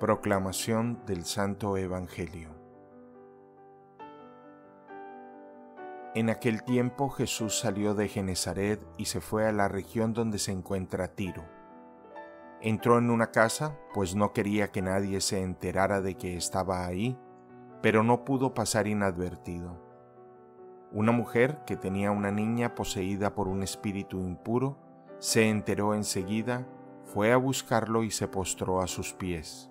Proclamación del Santo Evangelio En aquel tiempo Jesús salió de Genezaret y se fue a la región donde se encuentra Tiro. Entró en una casa, pues no quería que nadie se enterara de que estaba ahí, pero no pudo pasar inadvertido. Una mujer que tenía una niña poseída por un espíritu impuro se enteró enseguida, fue a buscarlo y se postró a sus pies.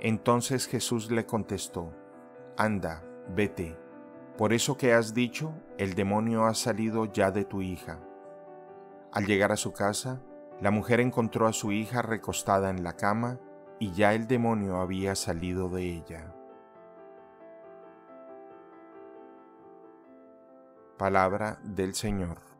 Entonces Jesús le contestó, Anda, vete, por eso que has dicho, el demonio ha salido ya de tu hija. Al llegar a su casa, la mujer encontró a su hija recostada en la cama y ya el demonio había salido de ella. Palabra del Señor.